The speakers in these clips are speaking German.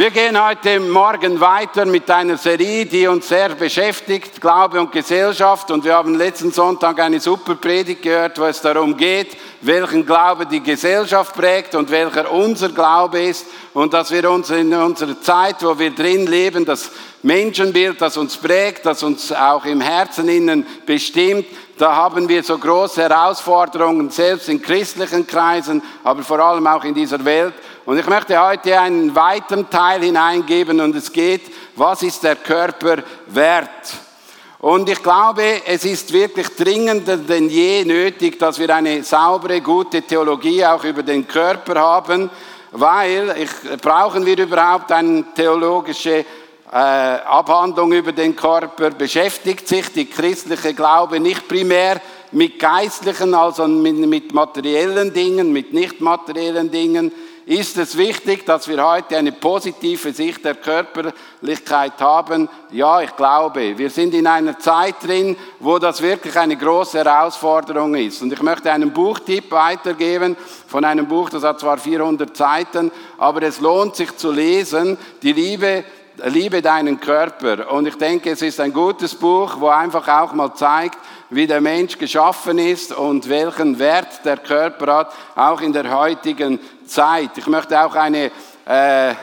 Wir gehen heute Morgen weiter mit einer Serie, die uns sehr beschäftigt, Glaube und Gesellschaft. Und wir haben letzten Sonntag eine super Predigt gehört, wo es darum geht, welchen Glaube die Gesellschaft prägt und welcher unser Glaube ist. Und dass wir uns in unserer Zeit, wo wir drin leben, das Menschenbild, das uns prägt, das uns auch im Herzen innen bestimmt, da haben wir so große Herausforderungen, selbst in christlichen Kreisen, aber vor allem auch in dieser Welt. Und ich möchte heute einen weiteren Teil hineingeben und es geht, was ist der Körper wert? Und ich glaube, es ist wirklich dringender denn je nötig, dass wir eine saubere, gute Theologie auch über den Körper haben, weil ich, brauchen wir überhaupt eine theologische äh, Abhandlung über den Körper? Beschäftigt sich die christliche Glaube nicht primär mit geistlichen, also mit, mit materiellen Dingen, mit nicht materiellen Dingen? ist es wichtig, dass wir heute eine positive Sicht der Körperlichkeit haben? Ja, ich glaube. Wir sind in einer Zeit drin, wo das wirklich eine große Herausforderung ist. Und ich möchte einen Buchtipp weitergeben von einem Buch, das hat zwar 400 Seiten, aber es lohnt sich zu lesen. Die Liebe Liebe deinen Körper. Und ich denke, es ist ein gutes Buch, wo einfach auch mal zeigt, wie der Mensch geschaffen ist und welchen Wert der Körper hat, auch in der heutigen Zeit. Ich möchte auch eine äh,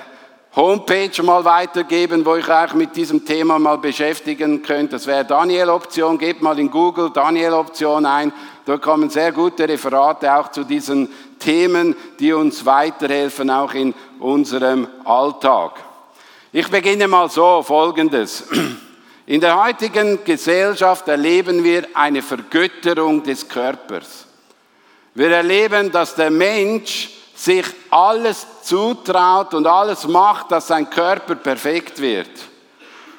Homepage mal weitergeben, wo ich euch mit diesem Thema mal beschäftigen könnt. Das wäre Daniel-Option. Gebt mal in Google Daniel-Option ein. Da kommen sehr gute Referate auch zu diesen Themen, die uns weiterhelfen, auch in unserem Alltag. Ich beginne mal so, folgendes. In der heutigen Gesellschaft erleben wir eine Vergötterung des Körpers. Wir erleben, dass der Mensch sich alles zutraut und alles macht, dass sein Körper perfekt wird.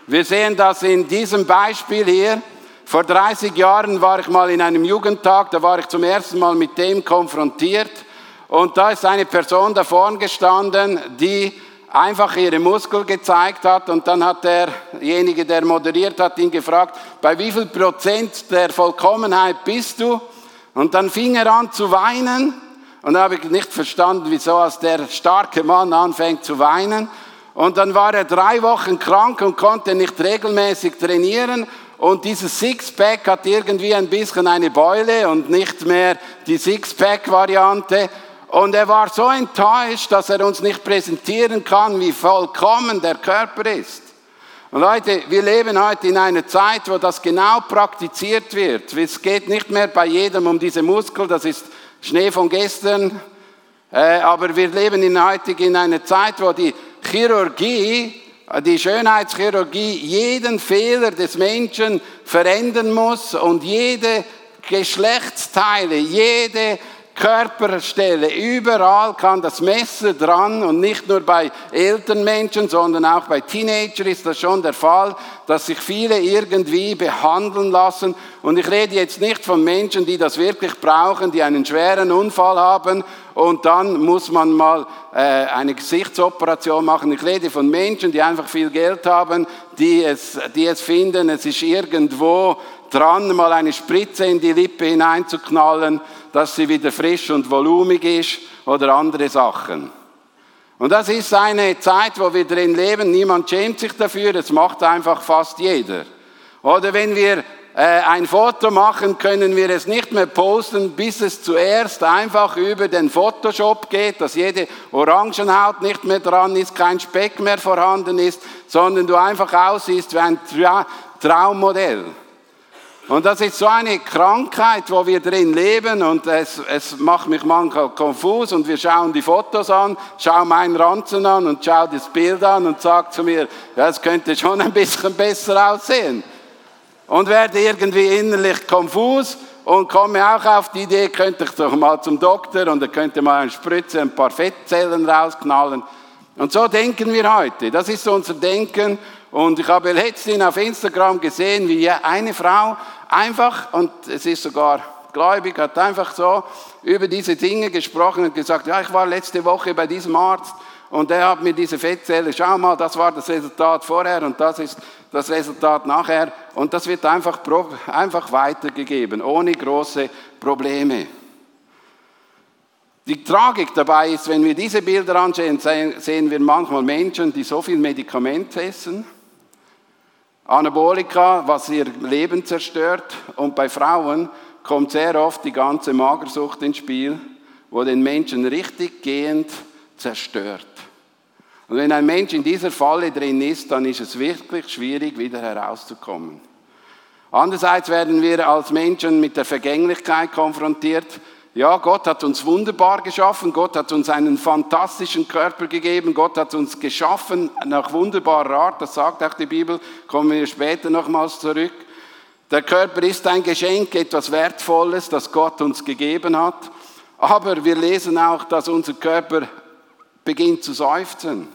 Wir sehen das in diesem Beispiel hier. Vor 30 Jahren war ich mal in einem Jugendtag, da war ich zum ersten Mal mit dem konfrontiert. Und da ist eine Person da vorne gestanden, die einfach ihre Muskel gezeigt hat und dann hat derjenige, der moderiert hat, ihn gefragt, bei wie viel Prozent der Vollkommenheit bist du? Und dann fing er an zu weinen und da habe ich nicht verstanden, wieso als der starke Mann anfängt zu weinen. Und dann war er drei Wochen krank und konnte nicht regelmäßig trainieren. Und dieses Sixpack hat irgendwie ein bisschen eine Beule und nicht mehr die Sixpack-Variante. Und er war so enttäuscht, dass er uns nicht präsentieren kann, wie vollkommen der Körper ist. Und Leute, wir leben heute in einer Zeit, wo das genau praktiziert wird. Es geht nicht mehr bei jedem um diese Muskel, das ist Schnee von gestern. Äh, aber wir leben in heute in einer Zeit, wo die Chirurgie, die Schönheitschirurgie jeden Fehler des Menschen verändern muss und jede Geschlechtsteile, jede Körperstelle. Überall kann das Messer dran und nicht nur bei älteren Menschen, sondern auch bei Teenagern ist das schon der Fall, dass sich viele irgendwie behandeln lassen. Und ich rede jetzt nicht von Menschen, die das wirklich brauchen, die einen schweren Unfall haben und dann muss man mal äh, eine Gesichtsoperation machen. Ich rede von Menschen, die einfach viel Geld haben, die es, die es finden, es ist irgendwo dran, mal eine Spritze in die Lippe hineinzuknallen dass sie wieder frisch und volumig ist oder andere Sachen. Und das ist eine Zeit, wo wir drin leben. Niemand schämt sich dafür. Es macht einfach fast jeder. Oder wenn wir äh, ein Foto machen, können wir es nicht mehr posten, bis es zuerst einfach über den Photoshop geht, dass jede Orangenhaut nicht mehr dran ist, kein Speck mehr vorhanden ist, sondern du einfach aussiehst wie ein Traummodell. Und das ist so eine Krankheit, wo wir drin leben und es, es macht mich manchmal konfus und wir schauen die Fotos an, schauen meinen Ranzen an und schauen das Bild an und sagt zu mir, ja, es könnte schon ein bisschen besser aussehen. Und werde irgendwie innerlich konfus und komme auch auf die Idee, könnte ich doch mal zum Doktor und er könnte mal eine Spritze, ein paar Fettzellen rausknallen. Und so denken wir heute. Das ist unser Denken. Und ich habe letztens auf Instagram gesehen, wie eine Frau einfach, und es ist sogar gläubig, hat einfach so über diese Dinge gesprochen und gesagt, ja, ich war letzte Woche bei diesem Arzt und der hat mir diese Fettzelle, schau mal, das war das Resultat vorher und das ist das Resultat nachher. Und das wird einfach, einfach weitergegeben, ohne große Probleme. Die Tragik dabei ist, wenn wir diese Bilder ansehen, sehen wir manchmal Menschen, die so viel Medikament essen, Anabolika, was ihr Leben zerstört, und bei Frauen kommt sehr oft die ganze Magersucht ins Spiel, wo den Menschen richtig gehend zerstört. Und wenn ein Mensch in dieser Falle drin ist, dann ist es wirklich schwierig, wieder herauszukommen. Andererseits werden wir als Menschen mit der Vergänglichkeit konfrontiert. Ja, Gott hat uns wunderbar geschaffen, Gott hat uns einen fantastischen Körper gegeben, Gott hat uns geschaffen nach wunderbarer Art, das sagt auch die Bibel, kommen wir später nochmals zurück. Der Körper ist ein Geschenk, etwas Wertvolles, das Gott uns gegeben hat. Aber wir lesen auch, dass unser Körper beginnt zu seufzen.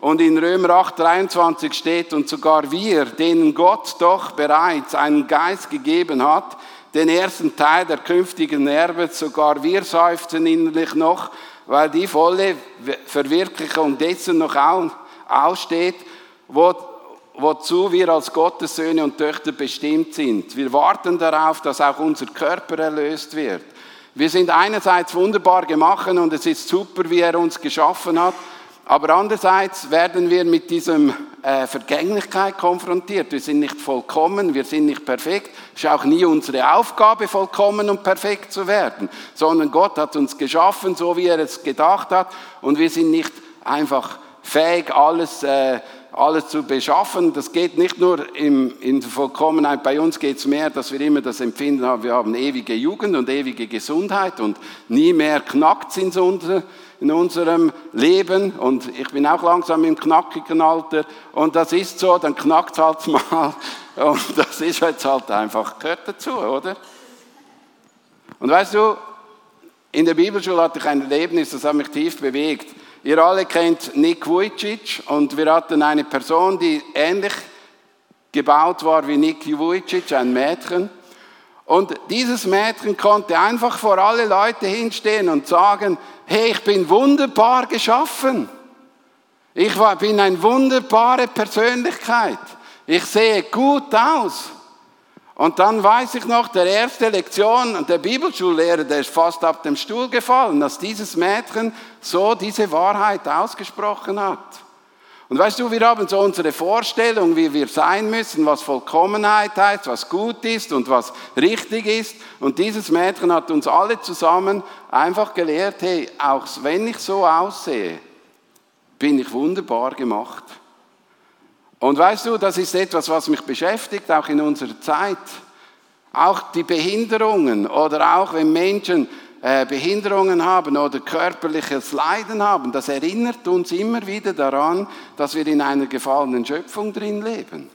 Und in Römer 8, 23 steht, und sogar wir, denen Gott doch bereits einen Geist gegeben hat, den ersten Teil der künftigen Erbe, sogar wir seufzen innerlich noch, weil die volle Verwirklichung dessen noch aussteht, wo, wozu wir als Gottes Söhne und Töchter bestimmt sind. Wir warten darauf, dass auch unser Körper erlöst wird. Wir sind einerseits wunderbar gemacht und es ist super, wie er uns geschaffen hat, aber andererseits werden wir mit diesem äh, Vergänglichkeit konfrontiert. Wir sind nicht vollkommen, wir sind nicht perfekt. Es ist auch nie unsere Aufgabe, vollkommen und perfekt zu werden, sondern Gott hat uns geschaffen, so wie er es gedacht hat, und wir sind nicht einfach fähig, alles, äh, alles zu beschaffen. Das geht nicht nur im, in der Vollkommenheit. Bei uns geht es mehr, dass wir immer das Empfinden haben, wir haben ewige Jugend und ewige Gesundheit und nie mehr knackt in unser in unserem Leben und ich bin auch langsam im knackigen Alter und das ist so, dann knackt es halt mal und das ist jetzt halt einfach, gehört dazu, oder? Und weißt du, in der Bibelschule hatte ich ein Erlebnis, das hat mich tief bewegt. Ihr alle kennt Nick Vujicic und wir hatten eine Person, die ähnlich gebaut war wie Nick Vujicic, ein Mädchen. Und dieses Mädchen konnte einfach vor alle Leute hinstehen und sagen, hey, ich bin wunderbar geschaffen. Ich bin eine wunderbare Persönlichkeit. Ich sehe gut aus. Und dann weiß ich noch, der erste Lektion, der Bibelschullehrer, der ist fast ab dem Stuhl gefallen, dass dieses Mädchen so diese Wahrheit ausgesprochen hat. Und weißt du, wir haben so unsere Vorstellung, wie wir sein müssen, was Vollkommenheit heißt, was gut ist und was richtig ist. Und dieses Mädchen hat uns alle zusammen einfach gelehrt, hey, auch wenn ich so aussehe, bin ich wunderbar gemacht. Und weißt du, das ist etwas, was mich beschäftigt, auch in unserer Zeit. Auch die Behinderungen oder auch wenn Menschen Behinderungen haben oder körperliches Leiden haben, das erinnert uns immer wieder daran, dass wir in einer gefallenen Schöpfung drin leben.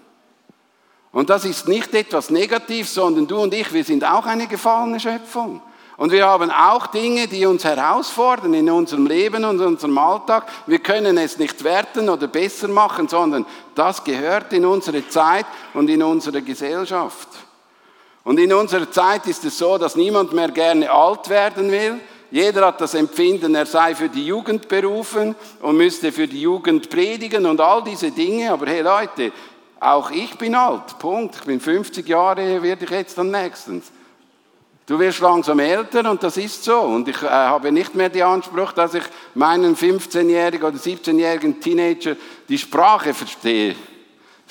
Und das ist nicht etwas Negatives, sondern du und ich, wir sind auch eine gefallene Schöpfung. Und wir haben auch Dinge, die uns herausfordern in unserem Leben und unserem Alltag. Wir können es nicht werten oder besser machen, sondern das gehört in unsere Zeit und in unsere Gesellschaft. Und in unserer Zeit ist es so, dass niemand mehr gerne alt werden will. Jeder hat das Empfinden, er sei für die Jugend berufen und müsste für die Jugend predigen und all diese Dinge. Aber hey Leute, auch ich bin alt. Punkt. Ich bin 50 Jahre, werde ich jetzt dann nächstens. Du wirst langsam älter und das ist so. Und ich äh, habe nicht mehr den Anspruch, dass ich meinen 15-jährigen oder 17-jährigen Teenager die Sprache verstehe.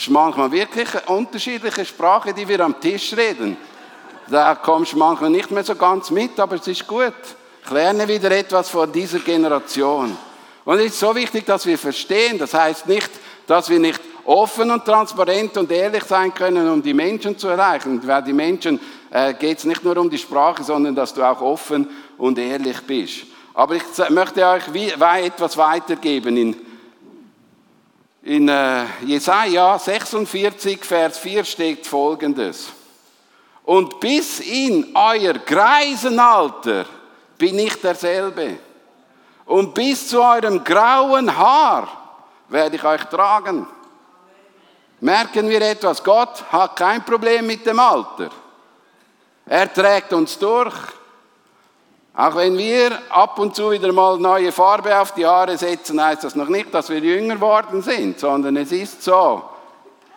Ist manchmal wirklich eine unterschiedliche Sprache, die wir am Tisch reden. Da kommst du manchmal nicht mehr so ganz mit, aber es ist gut. Ich lerne wieder etwas von dieser Generation. Und es ist so wichtig, dass wir verstehen. Das heißt nicht, dass wir nicht offen und transparent und ehrlich sein können, um die Menschen zu erreichen. Weil die Menschen äh, geht es nicht nur um die Sprache, sondern dass du auch offen und ehrlich bist. Aber ich möchte euch wie etwas weitergeben in in äh, Jesaja 46, Vers 4 steht folgendes. Und bis in euer Greisenalter bin ich derselbe. Und bis zu eurem grauen Haar werde ich euch tragen. Merken wir etwas, Gott hat kein Problem mit dem Alter. Er trägt uns durch. Auch wenn wir ab und zu wieder mal neue Farbe auf die Haare setzen, heißt das noch nicht, dass wir jünger worden sind, sondern es ist so.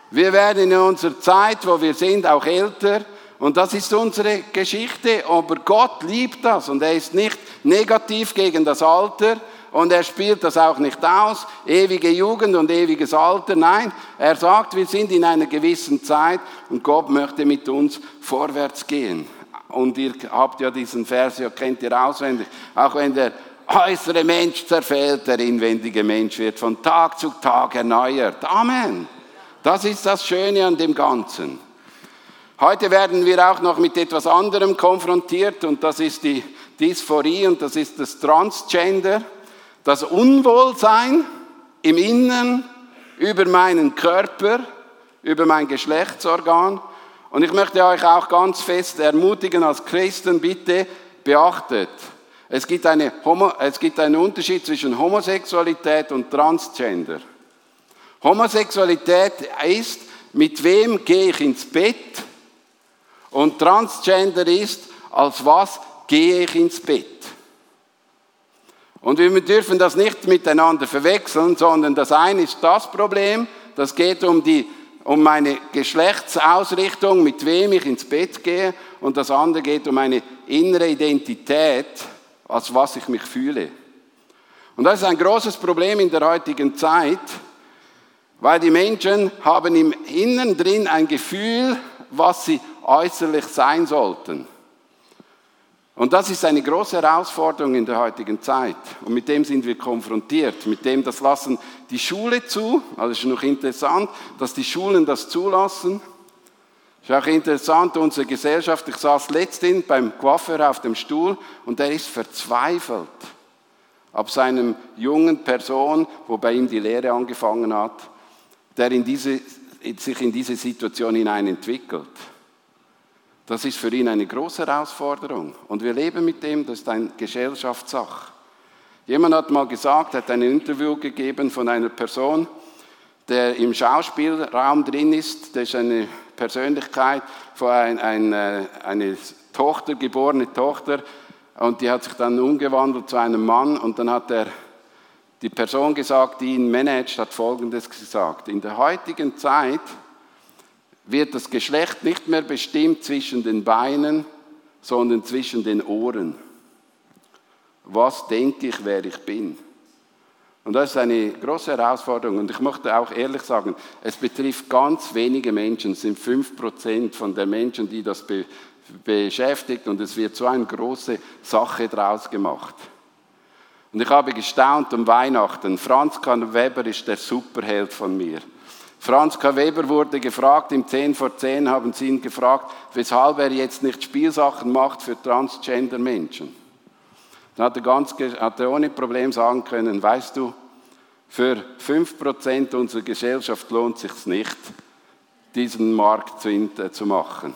Wir werden in unserer Zeit, wo wir sind, auch älter. Und das ist unsere Geschichte. Aber Gott liebt das und er ist nicht negativ gegen das Alter und er spielt das auch nicht aus, ewige Jugend und ewiges Alter. Nein, er sagt, wir sind in einer gewissen Zeit und Gott möchte mit uns vorwärts gehen. Und ihr habt ja diesen Vers, ja kennt ihr auswendig. Auch wenn der äußere Mensch zerfällt, der inwendige Mensch wird von Tag zu Tag erneuert. Amen. Das ist das Schöne an dem Ganzen. Heute werden wir auch noch mit etwas anderem konfrontiert und das ist die Dysphorie und das ist das Transgender, das Unwohlsein im Inneren über meinen Körper, über mein Geschlechtsorgan und ich möchte euch auch ganz fest ermutigen als Christen, bitte beachtet, es gibt, eine Homo, es gibt einen Unterschied zwischen Homosexualität und Transgender. Homosexualität ist, mit wem gehe ich ins Bett? Und Transgender ist, als was gehe ich ins Bett? Und wir dürfen das nicht miteinander verwechseln, sondern das eine ist das Problem, das geht um die um meine Geschlechtsausrichtung, mit wem ich ins Bett gehe, und das andere geht um meine innere Identität, als was ich mich fühle. Und das ist ein großes Problem in der heutigen Zeit, weil die Menschen haben im Inneren drin ein Gefühl, was sie äußerlich sein sollten. Und das ist eine große Herausforderung in der heutigen Zeit. Und mit dem sind wir konfrontiert. Mit dem, das lassen die Schule zu. Also ist noch interessant, dass die Schulen das zulassen. Ist auch interessant, unsere Gesellschaft, ich saß letztens beim Coiffeur auf dem Stuhl und er ist verzweifelt ab seinem jungen Person, wo bei ihm die Lehre angefangen hat, der in diese, sich in diese Situation hinein entwickelt. Das ist für ihn eine große Herausforderung. Und wir leben mit dem, das ist eine Gesellschaftssache. Jemand hat mal gesagt, hat ein Interview gegeben von einer Person, der im Schauspielraum drin ist. Das ist eine Persönlichkeit von ein, ein, äh, eine Tochter, geborene Tochter. Und die hat sich dann umgewandelt zu einem Mann. Und dann hat er die Person gesagt, die ihn managt, hat Folgendes gesagt. In der heutigen Zeit wird das Geschlecht nicht mehr bestimmt zwischen den Beinen, sondern zwischen den Ohren. Was denke ich, wer ich bin? Und das ist eine große Herausforderung. Und ich möchte auch ehrlich sagen, es betrifft ganz wenige Menschen, es sind fünf Prozent von den Menschen, die das be beschäftigt. Und es wird so eine große Sache draus gemacht. Und ich habe gestaunt um Weihnachten. Franz K. Weber ist der Superheld von mir. Franz K. Weber wurde gefragt, im 10 vor 10 haben sie ihn gefragt, weshalb er jetzt nicht Spielsachen macht für Transgender-Menschen. Dann hat er, ganz, hat er ohne Problem sagen können, weißt du, für 5% unserer Gesellschaft lohnt es sich nicht, diesen Markt äh, zu machen.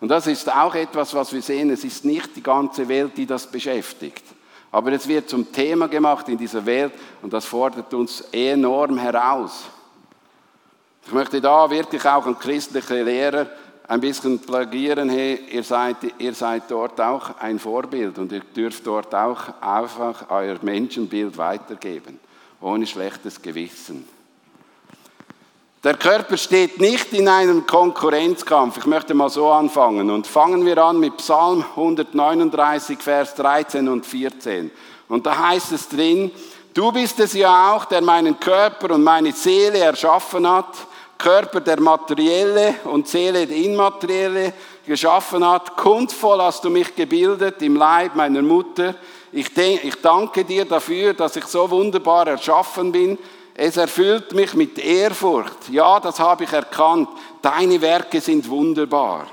Und das ist auch etwas, was wir sehen. Es ist nicht die ganze Welt, die das beschäftigt. Aber es wird zum Thema gemacht in dieser Welt und das fordert uns enorm heraus. Ich möchte da wirklich auch an christliche Lehrer ein bisschen plagieren, hey, ihr seid, ihr seid dort auch ein Vorbild und ihr dürft dort auch einfach euer Menschenbild weitergeben, ohne schlechtes Gewissen. Der Körper steht nicht in einem Konkurrenzkampf. Ich möchte mal so anfangen. Und fangen wir an mit Psalm 139, Vers 13 und 14. Und da heißt es drin, du bist es ja auch, der meinen Körper und meine Seele erschaffen hat. Körper der materielle und Seele der immaterielle geschaffen hat. Kunstvoll hast du mich gebildet im Leib meiner Mutter. Ich, denk, ich danke dir dafür, dass ich so wunderbar erschaffen bin. Es erfüllt mich mit Ehrfurcht. Ja, das habe ich erkannt. Deine Werke sind wunderbar.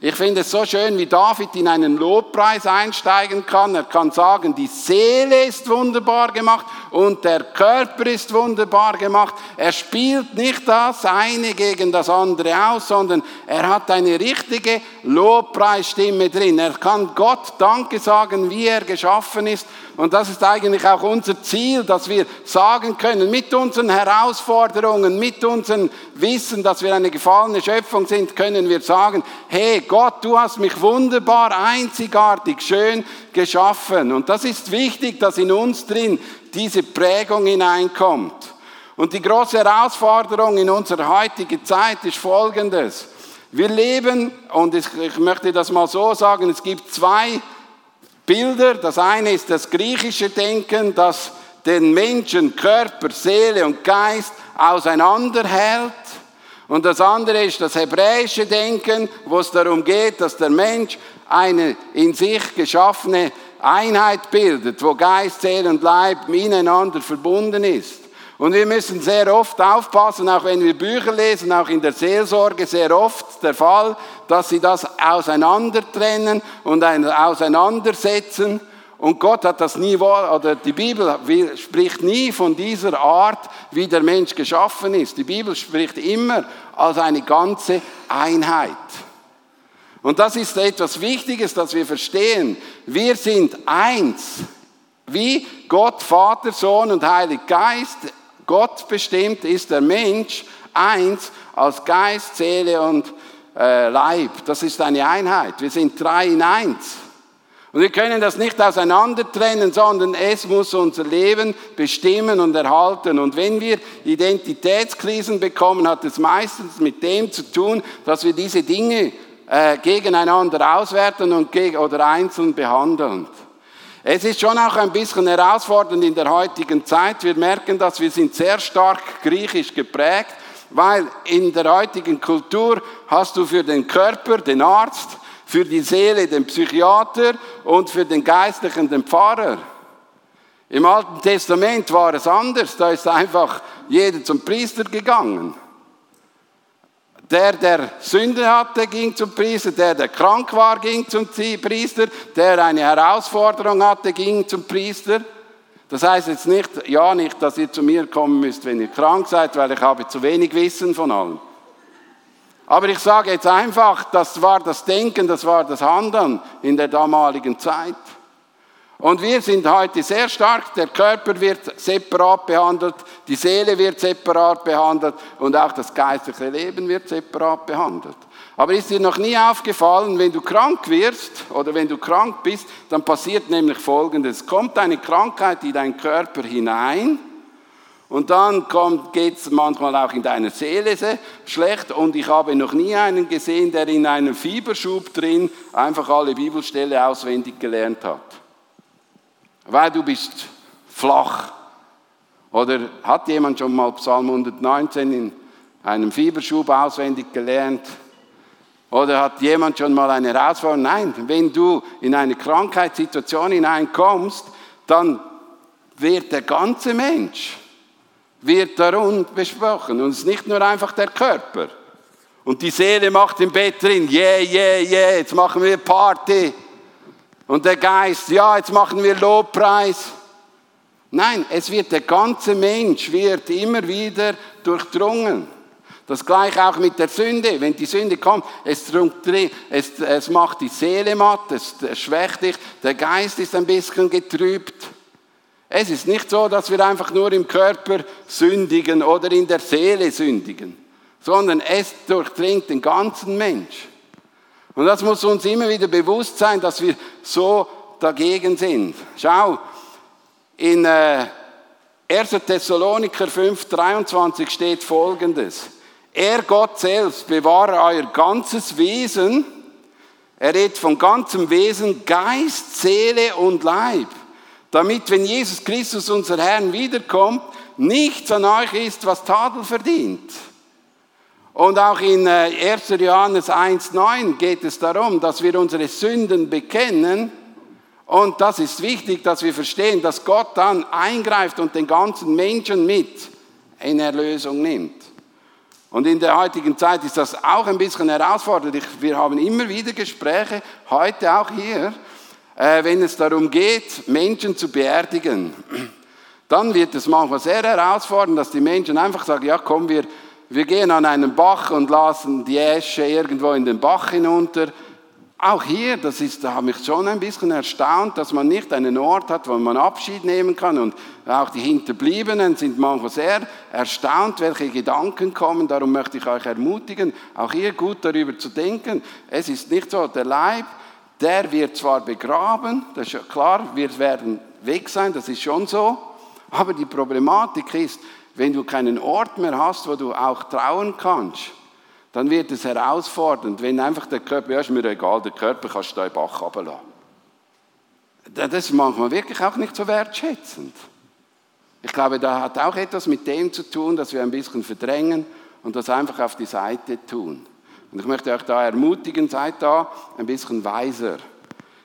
Ich finde es so schön, wie David in einen Lobpreis einsteigen kann. Er kann sagen, die Seele ist wunderbar gemacht und der Körper ist wunderbar gemacht. Er spielt nicht das eine gegen das andere aus, sondern er hat eine richtige Lobpreisstimme drin. Er kann Gott Danke sagen, wie er geschaffen ist. Und das ist eigentlich auch unser Ziel, dass wir sagen können, mit unseren Herausforderungen, mit unserem Wissen, dass wir eine gefallene Schöpfung sind, können wir sagen, hey Gott, du hast mich wunderbar, einzigartig, schön geschaffen. Und das ist wichtig, dass in uns drin diese Prägung hineinkommt. Und die große Herausforderung in unserer heutigen Zeit ist folgendes. Wir leben, und ich, möchte das mal so sagen, es gibt zwei Bilder. Das eine ist das griechische Denken, das den Menschen Körper, Seele und Geist auseinanderhält. Und das andere ist das hebräische Denken, wo es darum geht, dass der Mensch eine in sich geschaffene Einheit bildet, wo Geist, Seele und Leib miteinander verbunden ist. Und wir müssen sehr oft aufpassen, auch wenn wir Bücher lesen, auch in der Seelsorge sehr oft der Fall, dass sie das auseinandertrennen und auseinandersetzen. Und Gott hat das nie, oder die Bibel spricht nie von dieser Art, wie der Mensch geschaffen ist. Die Bibel spricht immer als eine ganze Einheit. Und das ist etwas Wichtiges, dass wir verstehen. Wir sind eins. Wie Gott, Vater, Sohn und Heilig Geist Gott bestimmt ist der Mensch eins als Geist, Seele und äh, Leib. Das ist eine Einheit. Wir sind drei in eins. Und wir können das nicht auseinander trennen, sondern es muss unser Leben bestimmen und erhalten. Und wenn wir Identitätskrisen bekommen, hat es meistens mit dem zu tun, dass wir diese Dinge äh, gegeneinander auswerten und geg oder einzeln behandeln. Es ist schon auch ein bisschen herausfordernd in der heutigen Zeit. Wir merken, dass wir sind sehr stark griechisch geprägt, weil in der heutigen Kultur hast du für den Körper den Arzt, für die Seele den Psychiater und für den Geistlichen den Pfarrer. Im Alten Testament war es anders, da ist einfach jeder zum Priester gegangen. Der, der Sünde hatte, ging zum Priester. Der, der krank war, ging zum Priester. Der eine Herausforderung hatte, ging zum Priester. Das heißt jetzt nicht, ja, nicht, dass ihr zu mir kommen müsst, wenn ihr krank seid, weil ich habe zu wenig Wissen von allem. Aber ich sage jetzt einfach, das war das Denken, das war das Handeln in der damaligen Zeit. Und wir sind heute sehr stark, der Körper wird separat behandelt, die Seele wird separat behandelt und auch das geistliche Leben wird separat behandelt. Aber ist dir noch nie aufgefallen, wenn du krank wirst oder wenn du krank bist, dann passiert nämlich Folgendes. Es kommt eine Krankheit in deinen Körper hinein und dann geht es manchmal auch in deiner Seele schlecht und ich habe noch nie einen gesehen, der in einem Fieberschub drin einfach alle Bibelstelle auswendig gelernt hat weil du bist flach. Oder hat jemand schon mal Psalm 119 in einem Fieberschub auswendig gelernt? Oder hat jemand schon mal eine Herausforderung? Nein, wenn du in eine Krankheitssituation hineinkommst, dann wird der ganze Mensch wird darum besprochen und es ist nicht nur einfach der Körper. Und die Seele macht im Bett drin, yeah, yeah, yeah, jetzt machen wir Party. Und der Geist, ja, jetzt machen wir Lobpreis. Nein, es wird der ganze Mensch wird immer wieder durchdrungen. Das gleiche auch mit der Sünde. Wenn die Sünde kommt, es, es, es macht die Seele matt, es, es schwächt dich, der Geist ist ein bisschen getrübt. Es ist nicht so, dass wir einfach nur im Körper sündigen oder in der Seele sündigen, sondern es durchdringt den ganzen Mensch. Und das muss uns immer wieder bewusst sein, dass wir so dagegen sind. Schau, in äh, 1. Thessaloniker 5, 23 steht folgendes. Er, Gott selbst, bewahre euer ganzes Wesen. Er redet von ganzem Wesen, Geist, Seele und Leib. Damit, wenn Jesus Christus, unser Herr, wiederkommt, nichts an euch ist, was Tadel verdient. Und auch in 1. Äh, Johannes 1.9 geht es darum, dass wir unsere Sünden bekennen. Und das ist wichtig, dass wir verstehen, dass Gott dann eingreift und den ganzen Menschen mit in Erlösung nimmt. Und in der heutigen Zeit ist das auch ein bisschen herausfordernd. Wir haben immer wieder Gespräche, heute auch hier, äh, wenn es darum geht, Menschen zu beerdigen. Dann wird es manchmal sehr herausfordernd, dass die Menschen einfach sagen, ja komm, wir, wir gehen an einen Bach und lassen die Äsche irgendwo in den Bach hinunter auch hier, das ist, da habe ich schon ein bisschen erstaunt, dass man nicht einen Ort hat, wo man Abschied nehmen kann. Und auch die Hinterbliebenen sind manchmal sehr erstaunt, welche Gedanken kommen. Darum möchte ich euch ermutigen, auch hier gut darüber zu denken. Es ist nicht so, der Leib, der wird zwar begraben, das ist ja klar, wir werden weg sein, das ist schon so. Aber die Problematik ist, wenn du keinen Ort mehr hast, wo du auch trauen kannst, dann wird es herausfordernd, wenn einfach der Körper, ja, ist mir egal, der Körper kannst du da den Bach runterlassen. Das ist manchmal wirklich auch nicht so wertschätzend. Ich glaube, da hat auch etwas mit dem zu tun, dass wir ein bisschen verdrängen und das einfach auf die Seite tun. Und ich möchte euch da ermutigen, seid da ein bisschen weiser.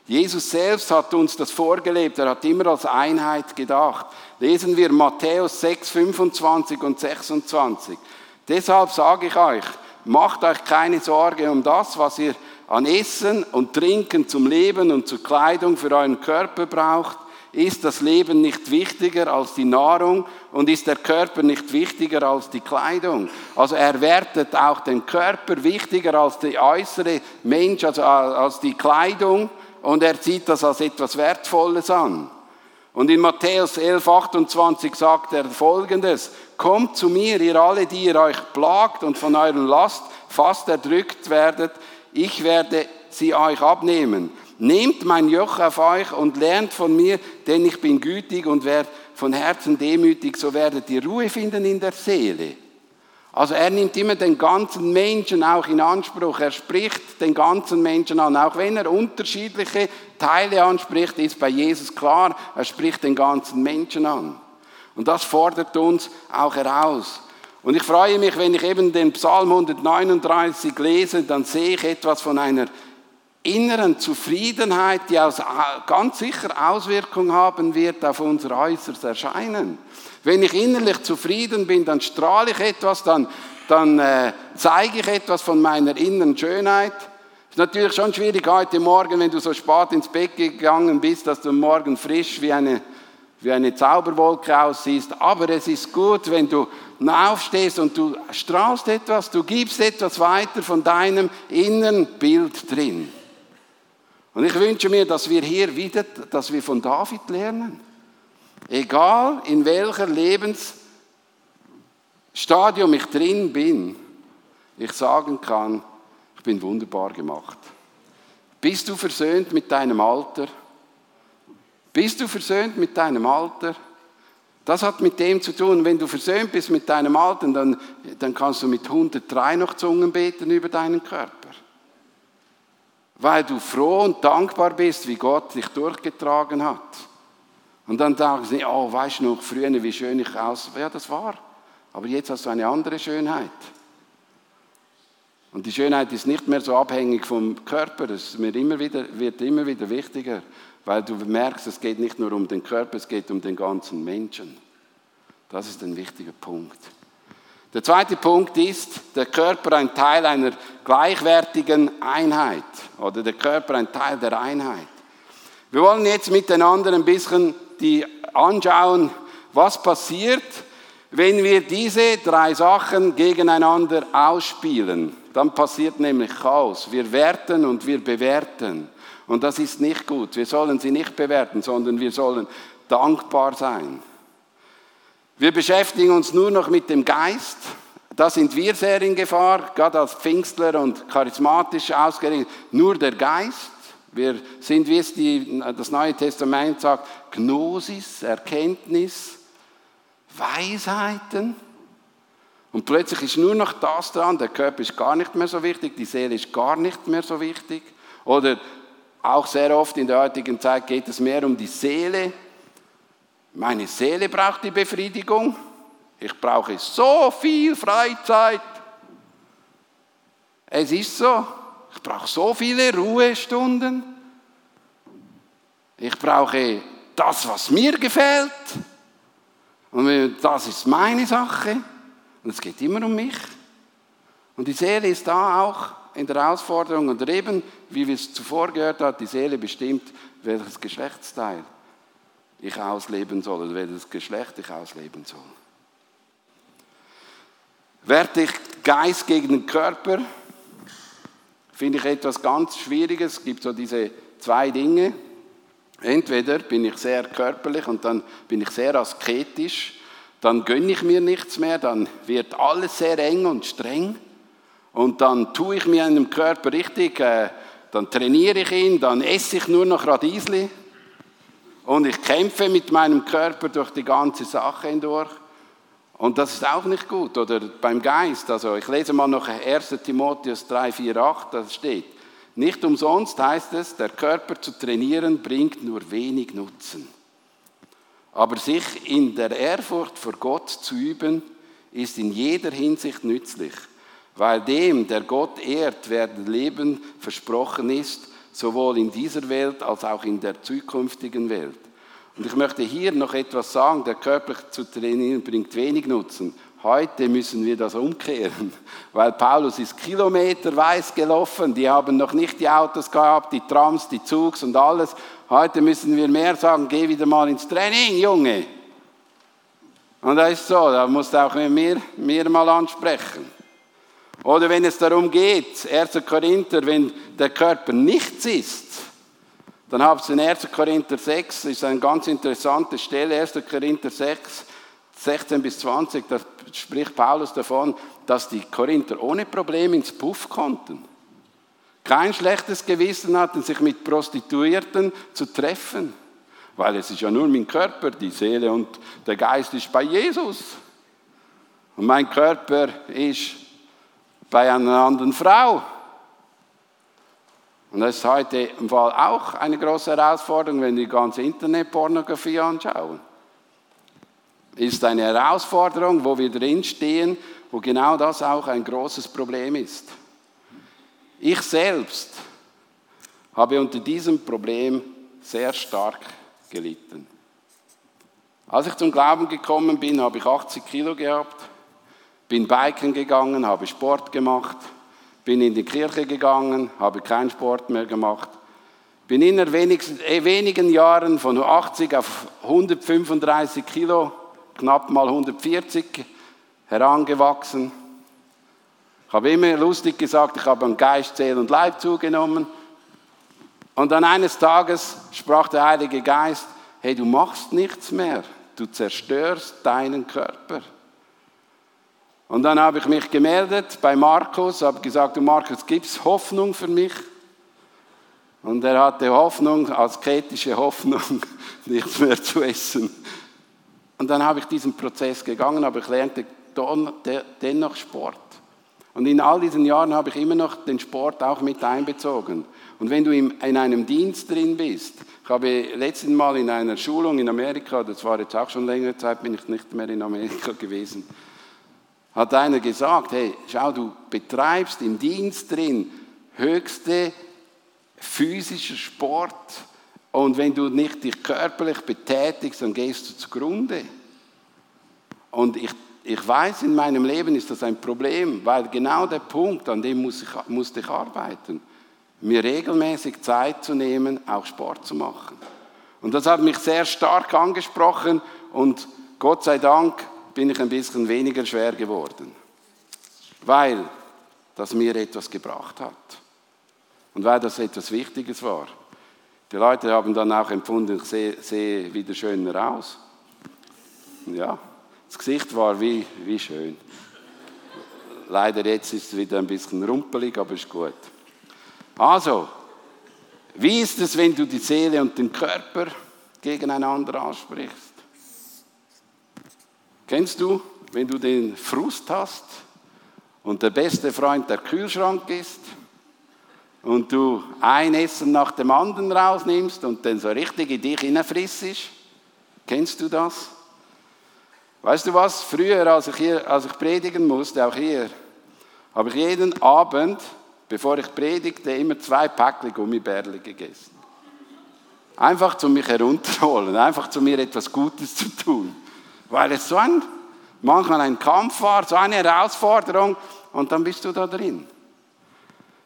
Jesus selbst hat uns das vorgelebt, er hat immer als Einheit gedacht. Lesen wir Matthäus 6, 25 und 26. Deshalb sage ich euch, Macht euch keine Sorge um das, was ihr an Essen und Trinken zum Leben und zur Kleidung für euren Körper braucht. Ist das Leben nicht wichtiger als die Nahrung und ist der Körper nicht wichtiger als die Kleidung? Also er wertet auch den Körper wichtiger als der äußere Mensch, also als die Kleidung und er sieht das als etwas Wertvolles an. Und in Matthäus 11, 28 sagt er folgendes, Kommt zu mir, ihr alle, die ihr euch plagt und von eurer Last fast erdrückt werdet, ich werde sie euch abnehmen. Nehmt mein Joch auf euch und lernt von mir, denn ich bin gütig und wer von Herzen demütig, so werdet ihr Ruhe finden in der Seele. Also er nimmt immer den ganzen Menschen auch in Anspruch. Er spricht den ganzen Menschen an. Auch wenn er unterschiedliche Teile anspricht, ist bei Jesus klar, er spricht den ganzen Menschen an. Und das fordert uns auch heraus. Und ich freue mich, wenn ich eben den Psalm 139 lese, dann sehe ich etwas von einer inneren Zufriedenheit, die ganz sicher Auswirkungen haben wird auf unser äußeres Erscheinen. Wenn ich innerlich zufrieden bin, dann strahle ich etwas, dann, dann äh, zeige ich etwas von meiner inneren Schönheit. Es ist natürlich schon schwierig heute Morgen, wenn du so spät ins Bett gegangen bist, dass du morgen frisch wie eine, wie eine Zauberwolke aussiehst. Aber es ist gut, wenn du aufstehst und du strahlst etwas, du gibst etwas weiter von deinem inneren Bild drin. Und ich wünsche mir, dass wir hier wieder, dass wir von David lernen. Egal in welcher Lebensstadium ich drin bin, ich sagen kann, ich bin wunderbar gemacht. Bist du versöhnt mit deinem Alter? Bist du versöhnt mit deinem Alter? Das hat mit dem zu tun, wenn du versöhnt bist mit deinem Alter, dann, dann kannst du mit 103 noch Zungen beten über deinen Körper. Weil du froh und dankbar bist, wie Gott dich durchgetragen hat. Und dann sagen sie, oh, weißt du noch früher, wie schön ich aus. Ja, das war. Aber jetzt hast du eine andere Schönheit. Und die Schönheit ist nicht mehr so abhängig vom Körper, es wird immer wieder, wird immer wieder wichtiger, weil du merkst, es geht nicht nur um den Körper, es geht um den ganzen Menschen. Das ist ein wichtiger Punkt. Der zweite Punkt ist, der Körper ein Teil einer gleichwertigen Einheit oder der Körper ein Teil der Einheit. Wir wollen jetzt miteinander ein bisschen die anschauen, was passiert, wenn wir diese drei Sachen gegeneinander ausspielen. Dann passiert nämlich Chaos. Wir werten und wir bewerten. Und das ist nicht gut. Wir sollen sie nicht bewerten, sondern wir sollen dankbar sein. Wir beschäftigen uns nur noch mit dem Geist. Da sind wir sehr in Gefahr, gerade als Pfingstler und charismatisch ausgerichtet. Nur der Geist. Wir sind, wie es die, das Neue Testament sagt, Gnosis, Erkenntnis, Weisheiten. Und plötzlich ist nur noch das dran, der Körper ist gar nicht mehr so wichtig, die Seele ist gar nicht mehr so wichtig. Oder auch sehr oft in der heutigen Zeit geht es mehr um die Seele. Meine Seele braucht die Befriedigung. Ich brauche so viel Freizeit. Es ist so. Ich brauche so viele Ruhestunden. Ich brauche das, was mir gefällt. Und das ist meine Sache. Und es geht immer um mich. Und die Seele ist da auch in der Herausforderung. Und eben, wie wir es zuvor gehört haben, die Seele bestimmt, welches Geschlechtsteil ich ausleben soll oder welches Geschlecht ich ausleben soll. Werte ich Geist gegen den Körper? Finde ich etwas ganz Schwieriges. Es gibt so diese zwei Dinge. Entweder bin ich sehr körperlich und dann bin ich sehr asketisch, dann gönne ich mir nichts mehr, dann wird alles sehr eng und streng und dann tue ich mir einem Körper richtig, äh, dann trainiere ich ihn, dann esse ich nur noch Radiesli und ich kämpfe mit meinem Körper durch die ganze Sache hindurch. Und das ist auch nicht gut. Oder beim Geist, also ich lese mal noch 1 Timotheus 3, 4, 8, da steht, nicht umsonst heißt es, der Körper zu trainieren bringt nur wenig Nutzen. Aber sich in der Ehrfurcht vor Gott zu üben, ist in jeder Hinsicht nützlich, weil dem, der Gott ehrt, werden Leben versprochen ist, sowohl in dieser Welt als auch in der zukünftigen Welt. Und ich möchte hier noch etwas sagen, der körperlich zu trainieren bringt wenig Nutzen. Heute müssen wir das umkehren, weil Paulus ist kilometerweit gelaufen. Die haben noch nicht die Autos gehabt, die Trams, die Zugs und alles. Heute müssen wir mehr sagen, geh wieder mal ins Training, Junge. Und das ist so, da musst du auch mir, mir mal ansprechen. Oder wenn es darum geht, 1. Korinther, wenn der Körper nichts ist, dann habt ihr in 1. Korinther 6, das ist eine ganz interessante Stelle, 1. Korinther 6, 16 bis 20, da spricht Paulus davon, dass die Korinther ohne Probleme ins Puff konnten. Kein schlechtes Gewissen hatten, sich mit Prostituierten zu treffen, weil es ist ja nur mein Körper, die Seele und der Geist ist bei Jesus. Und mein Körper ist bei einer anderen Frau. Und das ist heute im Fall auch eine große Herausforderung, wenn wir die ganze Internetpornografie anschauen ist eine Herausforderung, wo wir drinstehen, wo genau das auch ein großes Problem ist. Ich selbst habe unter diesem Problem sehr stark gelitten. Als ich zum Glauben gekommen bin, habe ich 80 Kilo gehabt, bin biken gegangen, habe Sport gemacht, bin in die Kirche gegangen, habe keinen Sport mehr gemacht, bin in äh, wenigen Jahren von 80 auf 135 Kilo knapp mal 140 herangewachsen. Ich habe immer lustig gesagt, ich habe an Geist, Seele und Leib zugenommen. Und dann eines Tages sprach der Heilige Geist, hey, du machst nichts mehr, du zerstörst deinen Körper. Und dann habe ich mich gemeldet bei Markus, habe gesagt, du Markus, gibt es Hoffnung für mich? Und er hatte Hoffnung, asketische Hoffnung, nichts mehr zu essen. Und dann habe ich diesen Prozess gegangen, aber ich lernte dennoch Sport. Und in all diesen Jahren habe ich immer noch den Sport auch mit einbezogen. Und wenn du in einem Dienst drin bist, ich habe letztes Mal in einer Schulung in Amerika, das war jetzt auch schon längere Zeit, bin ich nicht mehr in Amerika gewesen, hat einer gesagt, hey, schau, du betreibst im Dienst drin höchste physischer Sport und wenn du nicht dich körperlich betätigst, dann gehst du zugrunde. Und ich, ich weiß, in meinem Leben ist das ein Problem, weil genau der Punkt, an dem muss ich, musste ich arbeiten, mir regelmäßig Zeit zu nehmen, auch Sport zu machen. Und das hat mich sehr stark angesprochen und Gott sei Dank bin ich ein bisschen weniger schwer geworden, weil das mir etwas gebracht hat und weil das etwas Wichtiges war. Die Leute haben dann auch empfunden, ich sehe, sehe wieder schöner aus. Ja, das Gesicht war wie, wie schön. Leider jetzt ist es wieder ein bisschen rumpelig, aber ist gut. Also, wie ist es, wenn du die Seele und den Körper gegeneinander ansprichst? Kennst du, wenn du den Frust hast und der beste Freund der Kühlschrank ist? und du ein Essen nach dem anderen rausnimmst und dann so richtig in dich hineinfrissst. Kennst du das? Weißt du was? Früher, als ich, hier, als ich predigen musste, auch hier, habe ich jeden Abend, bevor ich predigte, immer zwei Päckchen Gummibärle gegessen. Einfach zu mich herunterholen, einfach zu mir etwas Gutes zu tun. Weil es so ein, manchmal ein Kampf war, so eine Herausforderung und dann bist du da drin.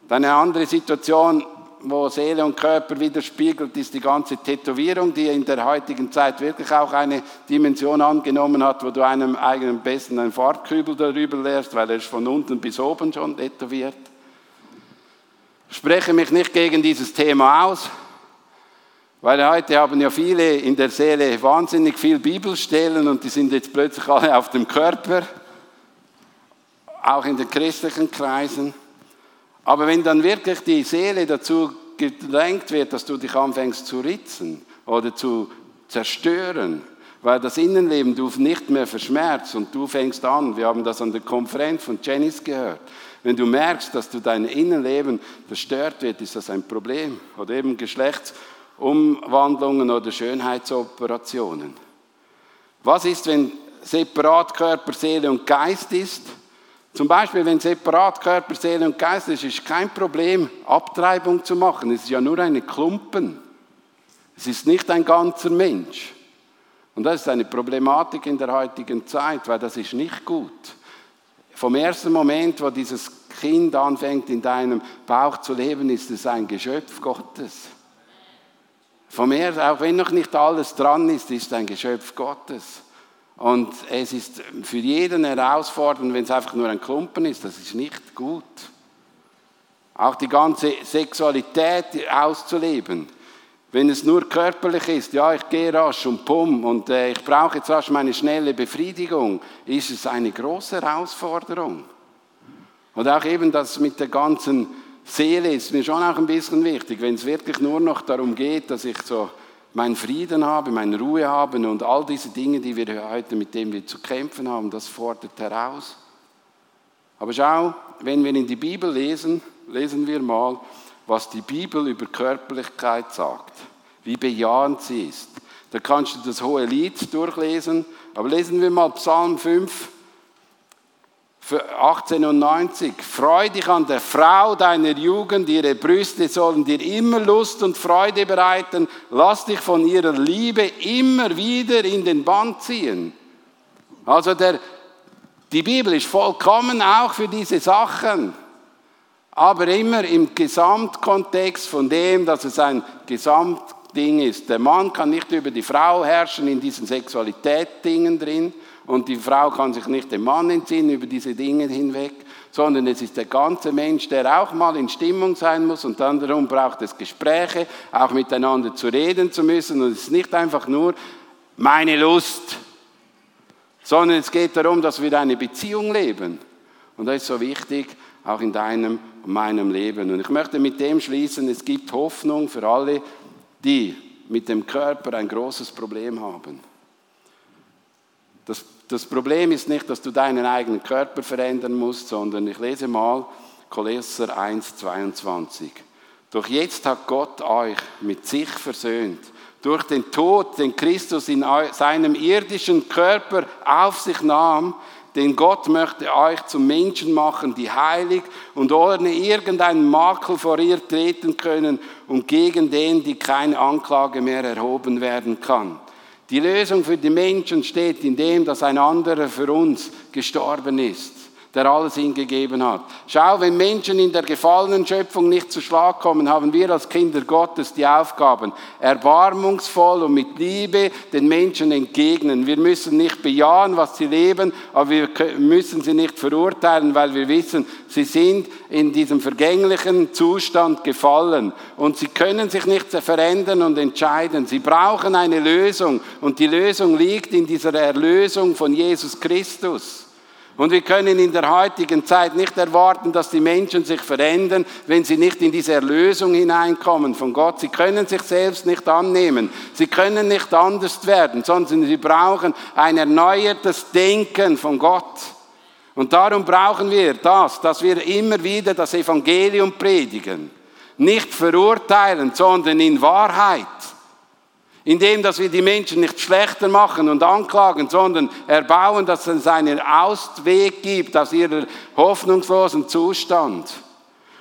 Dann eine andere Situation, wo Seele und Körper widerspiegelt, ist die ganze Tätowierung, die in der heutigen Zeit wirklich auch eine Dimension angenommen hat, wo du einem eigenen besten einen Farbkübel darüber lehrst, weil er ist von unten bis oben schon tätowiert. Ich spreche mich nicht gegen dieses Thema aus, weil heute haben ja viele in der Seele wahnsinnig viel Bibelstellen und die sind jetzt plötzlich alle auf dem Körper, auch in den christlichen Kreisen. Aber wenn dann wirklich die Seele dazu gedrängt wird, dass du dich anfängst zu ritzen oder zu zerstören, weil das Innenleben du nicht mehr verschmerzt und du fängst an, wir haben das an der Konferenz von Janice gehört, wenn du merkst, dass du dein Innenleben verstört wird, ist das ein Problem. Oder eben Geschlechtsumwandlungen oder Schönheitsoperationen. Was ist, wenn separat Körper, Seele und Geist ist? Zum Beispiel, wenn separat Körper, Seele und Geist ist, ist kein Problem, Abtreibung zu machen. Es ist ja nur eine Klumpen. Es ist nicht ein ganzer Mensch. Und das ist eine Problematik in der heutigen Zeit, weil das ist nicht gut. Vom ersten Moment, wo dieses Kind anfängt in deinem Bauch zu leben, ist es ein Geschöpf Gottes. Vom ersten, auch wenn noch nicht alles dran ist, ist ein Geschöpf Gottes. Und es ist für jeden herausfordernd, wenn es einfach nur ein Klumpen ist, das ist nicht gut. Auch die ganze Sexualität auszuleben. Wenn es nur körperlich ist, ja, ich gehe rasch und pum und äh, ich brauche jetzt rasch meine schnelle Befriedigung, ist es eine große Herausforderung. Und auch eben das mit der ganzen Seele ist mir schon auch ein bisschen wichtig, wenn es wirklich nur noch darum geht, dass ich so meinen Frieden habe, meine Ruhe habe und all diese Dinge, die wir heute mit denen wir zu kämpfen haben, das fordert heraus. Aber schau, wenn wir in die Bibel lesen, lesen wir mal, was die Bibel über Körperlichkeit sagt, wie bejahend sie ist. Da kannst du das hohe Lied durchlesen, aber lesen wir mal Psalm 5, 1890. Freu dich an der Frau deiner Jugend, ihre Brüste sollen dir immer Lust und Freude bereiten. Lass dich von ihrer Liebe immer wieder in den Band ziehen. Also der, die Bibel ist vollkommen auch für diese Sachen, aber immer im Gesamtkontext von dem, dass es ein Gesamtding ist. Der Mann kann nicht über die Frau herrschen in diesen Sexualitätsdingen drin, und die Frau kann sich nicht dem Mann entziehen über diese Dinge hinweg, sondern es ist der ganze Mensch, der auch mal in Stimmung sein muss und dann darum braucht es Gespräche, auch miteinander zu reden zu müssen und es ist nicht einfach nur meine Lust, sondern es geht darum, dass wir eine Beziehung leben. Und das ist so wichtig, auch in deinem und meinem Leben. Und ich möchte mit dem schließen, es gibt Hoffnung für alle, die mit dem Körper ein großes Problem haben. Das, das Problem ist nicht, dass du deinen eigenen Körper verändern musst, sondern ich lese mal Kolosser 1, 22. Doch jetzt hat Gott euch mit sich versöhnt. Durch den Tod, den Christus in seinem irdischen Körper auf sich nahm, denn Gott möchte euch zum Menschen machen, die heilig und ohne irgendeinen Makel vor ihr treten können und gegen den, die keine Anklage mehr erhoben werden kann. Die Lösung für die Menschen steht in dem, dass ein anderer für uns gestorben ist der alles hingegeben hat. Schau, wenn Menschen in der gefallenen Schöpfung nicht zu Schlag kommen, haben wir als Kinder Gottes die Aufgaben, erbarmungsvoll und mit Liebe den Menschen entgegnen. Wir müssen nicht bejahen, was sie leben, aber wir müssen sie nicht verurteilen, weil wir wissen, sie sind in diesem vergänglichen Zustand gefallen und sie können sich nicht verändern und entscheiden. Sie brauchen eine Lösung und die Lösung liegt in dieser Erlösung von Jesus Christus. Und wir können in der heutigen Zeit nicht erwarten, dass die Menschen sich verändern, wenn sie nicht in diese Erlösung hineinkommen von Gott. Sie können sich selbst nicht annehmen. Sie können nicht anders werden, sondern sie brauchen ein erneuertes Denken von Gott. Und darum brauchen wir das, dass wir immer wieder das Evangelium predigen. Nicht verurteilen, sondern in Wahrheit. Indem, dass wir die Menschen nicht schlechter machen und anklagen, sondern erbauen, dass es einen Ausweg gibt aus ihrem hoffnungslosen Zustand.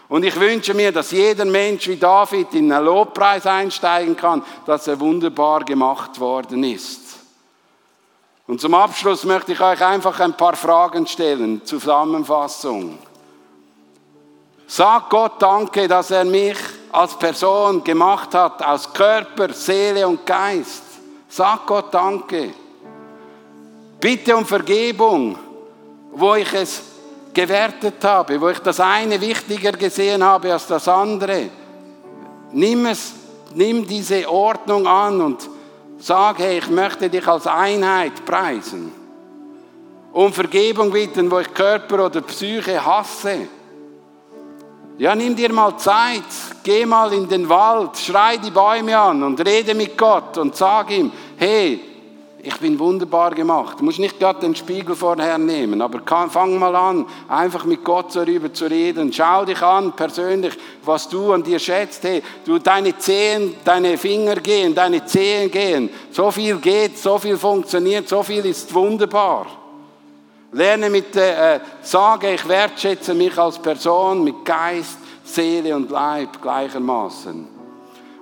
Und ich wünsche mir, dass jeder Mensch wie David in einen Lobpreis einsteigen kann, dass er wunderbar gemacht worden ist. Und zum Abschluss möchte ich euch einfach ein paar Fragen stellen, Zusammenfassung. Sag Gott Danke, dass er mich als Person gemacht hat, aus Körper, Seele und Geist. Sag Gott Danke. Bitte um Vergebung, wo ich es gewertet habe, wo ich das eine wichtiger gesehen habe als das andere. Nimm es, nimm diese Ordnung an und sag, hey, ich möchte dich als Einheit preisen. Um Vergebung bitten, wo ich Körper oder Psyche hasse. Ja, nimm dir mal Zeit, geh mal in den Wald, schrei die Bäume an und rede mit Gott und sag ihm, hey, ich bin wunderbar gemacht. Du musst nicht gerade den Spiegel vorher nehmen, aber fang mal an, einfach mit Gott darüber zu reden. Schau dich an persönlich, was du an dir schätzt. Hey, du, deine Zehen, deine Finger gehen, deine Zehen gehen. So viel geht, so viel funktioniert, so viel ist wunderbar. Lerne mit, äh, sage, ich wertschätze mich als Person mit Geist, Seele und Leib gleichermaßen.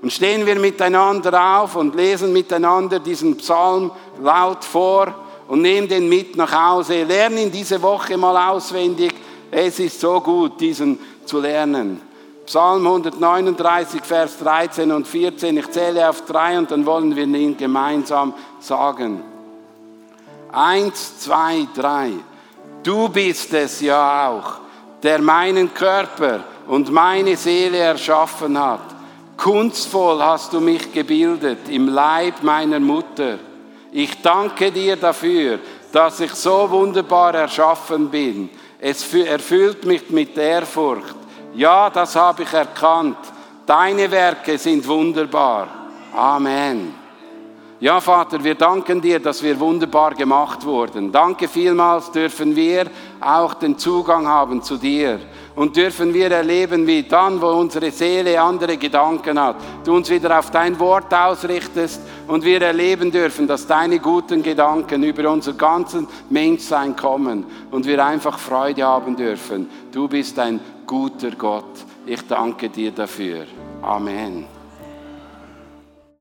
Und stehen wir miteinander auf und lesen miteinander diesen Psalm laut vor und nehmen den mit nach Hause. Lernen diese Woche mal auswendig. Es ist so gut, diesen zu lernen. Psalm 139, Vers 13 und 14. Ich zähle auf drei und dann wollen wir ihn gemeinsam sagen. Eins, zwei, drei. Du bist es ja auch, der meinen Körper und meine Seele erschaffen hat. Kunstvoll hast du mich gebildet im Leib meiner Mutter. Ich danke dir dafür, dass ich so wunderbar erschaffen bin. Es erfüllt mich mit Ehrfurcht. Ja, das habe ich erkannt. Deine Werke sind wunderbar. Amen. Ja, Vater, wir danken dir, dass wir wunderbar gemacht wurden. Danke vielmals dürfen wir auch den Zugang haben zu dir und dürfen wir erleben, wie dann, wo unsere Seele andere Gedanken hat, du uns wieder auf dein Wort ausrichtest und wir erleben dürfen, dass deine guten Gedanken über unser ganzen Menschsein kommen und wir einfach Freude haben dürfen. Du bist ein guter Gott. Ich danke dir dafür. Amen.